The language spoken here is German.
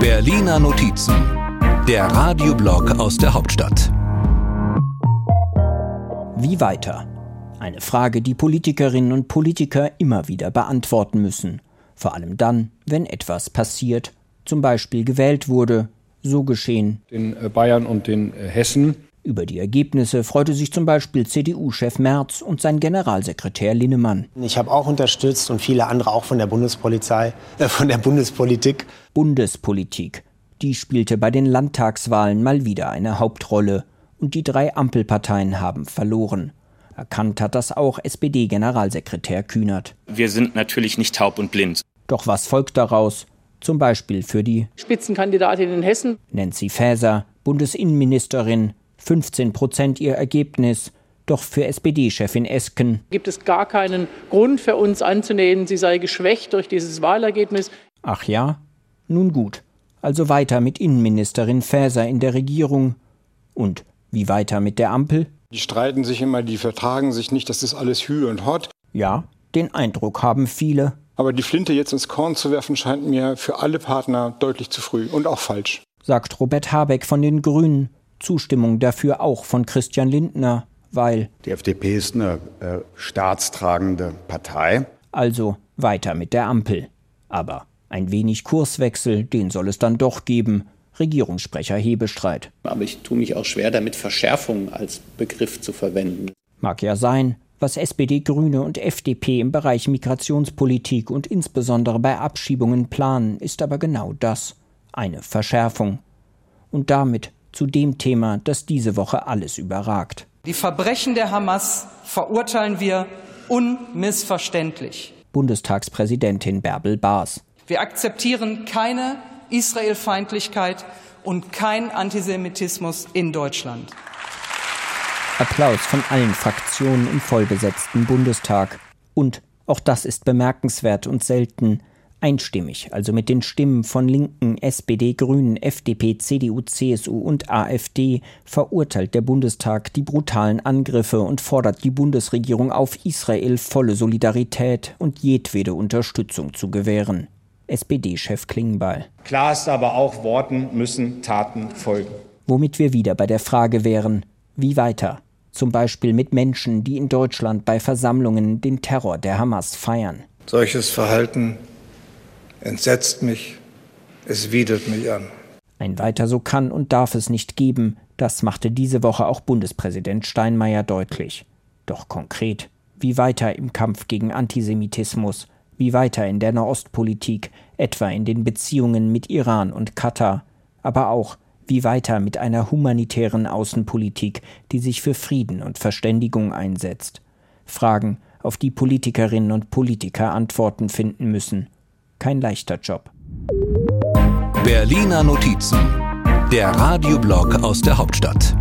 Berliner Notizen, der Radioblog aus der Hauptstadt. Wie weiter? Eine Frage, die Politikerinnen und Politiker immer wieder beantworten müssen. Vor allem dann, wenn etwas passiert, zum Beispiel gewählt wurde, so geschehen. Äh, Bayern und äh, Hessen. Über die Ergebnisse freute sich zum Beispiel CDU-Chef Merz und sein Generalsekretär Linnemann. Ich habe auch unterstützt und viele andere auch von der Bundespolizei, äh, von der Bundespolitik. Bundespolitik. Die spielte bei den Landtagswahlen mal wieder eine Hauptrolle. Und die drei Ampelparteien haben verloren. Erkannt hat das auch SPD-Generalsekretär Kühnert. Wir sind natürlich nicht taub und blind. Doch was folgt daraus? Zum Beispiel für die Spitzenkandidatin in Hessen. Nancy Faeser, Bundesinnenministerin, 15 Prozent ihr Ergebnis. Doch für SPD-Chefin Esken gibt es gar keinen Grund für uns anzunehmen, sie sei geschwächt durch dieses Wahlergebnis. Ach ja? Nun gut. Also weiter mit Innenministerin Faeser in der Regierung. Und wie weiter mit der Ampel? Die streiten sich immer, die vertragen sich nicht, das ist alles Hü und Hot. Ja, den Eindruck haben viele. Aber die Flinte jetzt ins Korn zu werfen, scheint mir für alle Partner deutlich zu früh und auch falsch. Sagt Robert Habeck von den Grünen. Zustimmung dafür auch von Christian Lindner, weil. Die FDP ist eine äh, staatstragende Partei. Also weiter mit der Ampel. Aber ein wenig Kurswechsel, den soll es dann doch geben, Regierungssprecher Hebestreit. Aber ich tue mich auch schwer damit, Verschärfung als Begriff zu verwenden. Mag ja sein. Was SPD, Grüne und FDP im Bereich Migrationspolitik und insbesondere bei Abschiebungen planen, ist aber genau das eine Verschärfung. Und damit zu dem Thema, das diese Woche alles überragt. Die Verbrechen der Hamas verurteilen wir unmissverständlich. Bundestagspräsidentin Bärbel Baas. Wir akzeptieren keine Israelfeindlichkeit und kein Antisemitismus in Deutschland. Applaus von allen Fraktionen im vollbesetzten Bundestag. Und, auch das ist bemerkenswert und selten, einstimmig, also mit den Stimmen von Linken, SPD, Grünen, FDP, CDU, CSU und AfD, verurteilt der Bundestag die brutalen Angriffe und fordert die Bundesregierung auf, Israel volle Solidarität und jedwede Unterstützung zu gewähren. SPD-Chef Klingbeil. Klar ist aber auch, Worten müssen Taten folgen. Womit wir wieder bei der Frage wären, wie weiter? Zum Beispiel mit Menschen, die in Deutschland bei Versammlungen den Terror der Hamas feiern. Solches Verhalten entsetzt mich, es widert mich an. Ein weiter so kann und darf es nicht geben, das machte diese Woche auch Bundespräsident Steinmeier deutlich. Doch konkret, wie weiter im Kampf gegen Antisemitismus, wie weiter in der Nahostpolitik, etwa in den Beziehungen mit Iran und Katar, aber auch wie weiter mit einer humanitären Außenpolitik, die sich für Frieden und Verständigung einsetzt. Fragen, auf die Politikerinnen und Politiker Antworten finden müssen. Kein leichter Job. Berliner Notizen, der Radioblog aus der Hauptstadt.